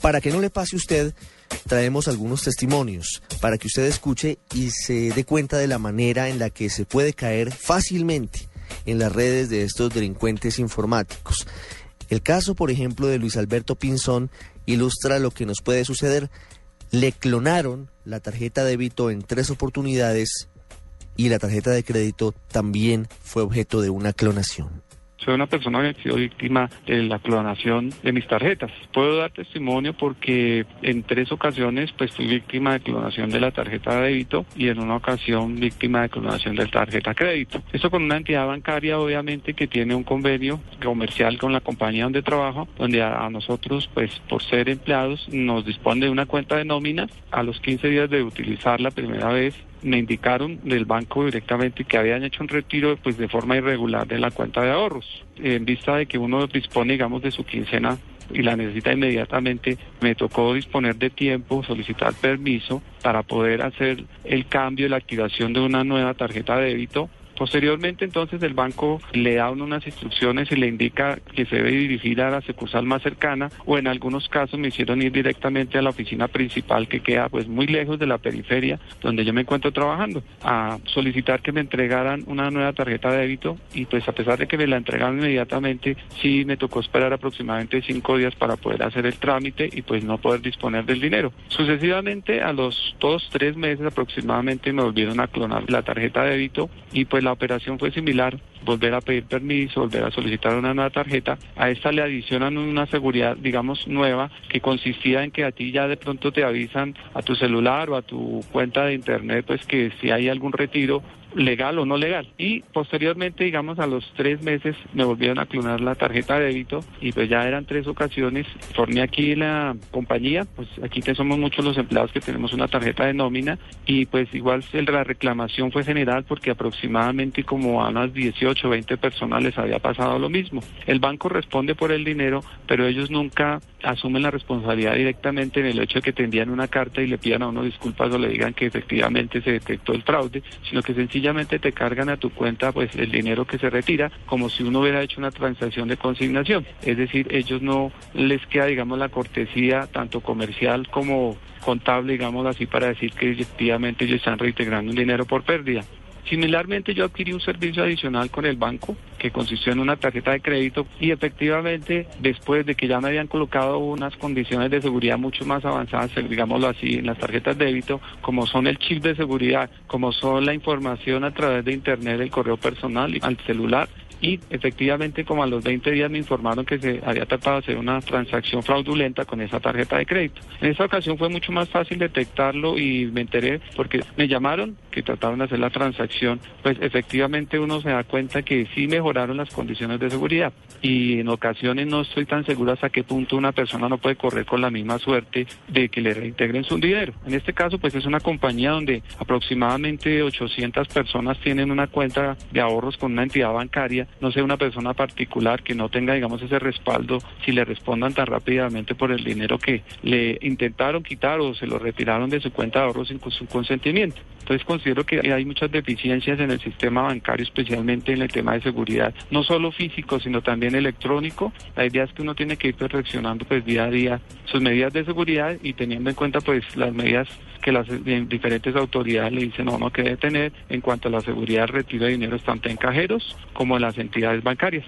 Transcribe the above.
Para que no le pase a usted, traemos algunos testimonios para que usted escuche y se dé cuenta de la manera en la que se puede caer fácilmente en las redes de estos delincuentes informáticos. El caso, por ejemplo, de Luis Alberto Pinzón ilustra lo que nos puede suceder. Le clonaron la tarjeta de débito en tres oportunidades y la tarjeta de crédito también fue objeto de una clonación. Soy una persona que ha sido víctima de la clonación de mis tarjetas. Puedo dar testimonio porque en tres ocasiones pues fui víctima de clonación de la tarjeta de débito y en una ocasión víctima de clonación de la tarjeta crédito. Esto con una entidad bancaria obviamente que tiene un convenio comercial con la compañía donde trabajo, donde a, nosotros pues por ser empleados nos dispone de una cuenta de nómina. A los 15 días de utilizar la primera vez me indicaron del banco directamente que habían hecho un retiro pues de forma irregular de la cuenta de ahorros. En vista de que uno dispone, digamos, de su quincena y la necesita inmediatamente, me tocó disponer de tiempo, solicitar permiso para poder hacer el cambio, la activación de una nueva tarjeta de débito Posteriormente, entonces, el banco le da unas instrucciones y le indica que se debe dirigir a la sucursal más cercana o en algunos casos me hicieron ir directamente a la oficina principal que queda pues muy lejos de la periferia donde yo me encuentro trabajando a solicitar que me entregaran una nueva tarjeta de débito y pues a pesar de que me la entregaron inmediatamente, sí me tocó esperar aproximadamente cinco días para poder hacer el trámite y pues no poder disponer del dinero. Sucesivamente, a los dos, tres meses aproximadamente me volvieron a clonar la tarjeta de débito y pues la operación fue similar, volver a pedir permiso, volver a solicitar una nueva tarjeta. A esta le adicionan una seguridad, digamos, nueva, que consistía en que a ti ya de pronto te avisan a tu celular o a tu cuenta de internet, pues que si hay algún retiro legal o no legal. Y posteriormente, digamos, a los tres meses me volvieron a clonar la tarjeta de débito y pues ya eran tres ocasiones. Formé aquí la compañía, pues aquí que somos muchos los empleados que tenemos una tarjeta de nómina y pues igual la reclamación fue general porque aproximadamente como a unas 18 o 20 personas les había pasado lo mismo. El banco responde por el dinero, pero ellos nunca asumen la responsabilidad directamente en el hecho de que te una carta y le pidan a uno disculpas o le digan que efectivamente se detectó el fraude, sino que sencillamente te cargan a tu cuenta pues el dinero que se retira como si uno hubiera hecho una transacción de consignación. Es decir, ellos no les queda digamos la cortesía tanto comercial como contable, digamos así, para decir que efectivamente ellos están reintegrando un dinero por pérdida. Similarmente yo adquirí un servicio adicional con el banco que consistió en una tarjeta de crédito y efectivamente después de que ya me habían colocado unas condiciones de seguridad mucho más avanzadas, digámoslo así, en las tarjetas de débito, como son el chip de seguridad, como son la información a través de internet, el correo personal y al celular, y efectivamente como a los 20 días me informaron que se había tratado de hacer una transacción fraudulenta con esa tarjeta de crédito. En esa ocasión fue mucho más fácil detectarlo y me enteré porque me llamaron que trataron de hacer la transacción, pues efectivamente uno se da cuenta que sí mejoraron las condiciones de seguridad y en ocasiones no estoy tan seguro hasta qué punto una persona no puede correr con la misma suerte de que le reintegren su dinero. En este caso pues es una compañía donde aproximadamente 800 personas tienen una cuenta de ahorros con una entidad bancaria no sea una persona particular que no tenga, digamos, ese respaldo, si le respondan tan rápidamente por el dinero que le intentaron quitar o se lo retiraron de su cuenta de ahorros sin su consentimiento. Entonces considero que hay muchas deficiencias en el sistema bancario, especialmente en el tema de seguridad, no solo físico, sino también electrónico. La idea es que uno tiene que ir perfeccionando pues día a día sus medidas de seguridad y teniendo en cuenta pues las medidas que las diferentes autoridades le dicen a uno que tener en cuanto a la seguridad del retiro de dinero tanto en cajeros como en las entidades bancarias.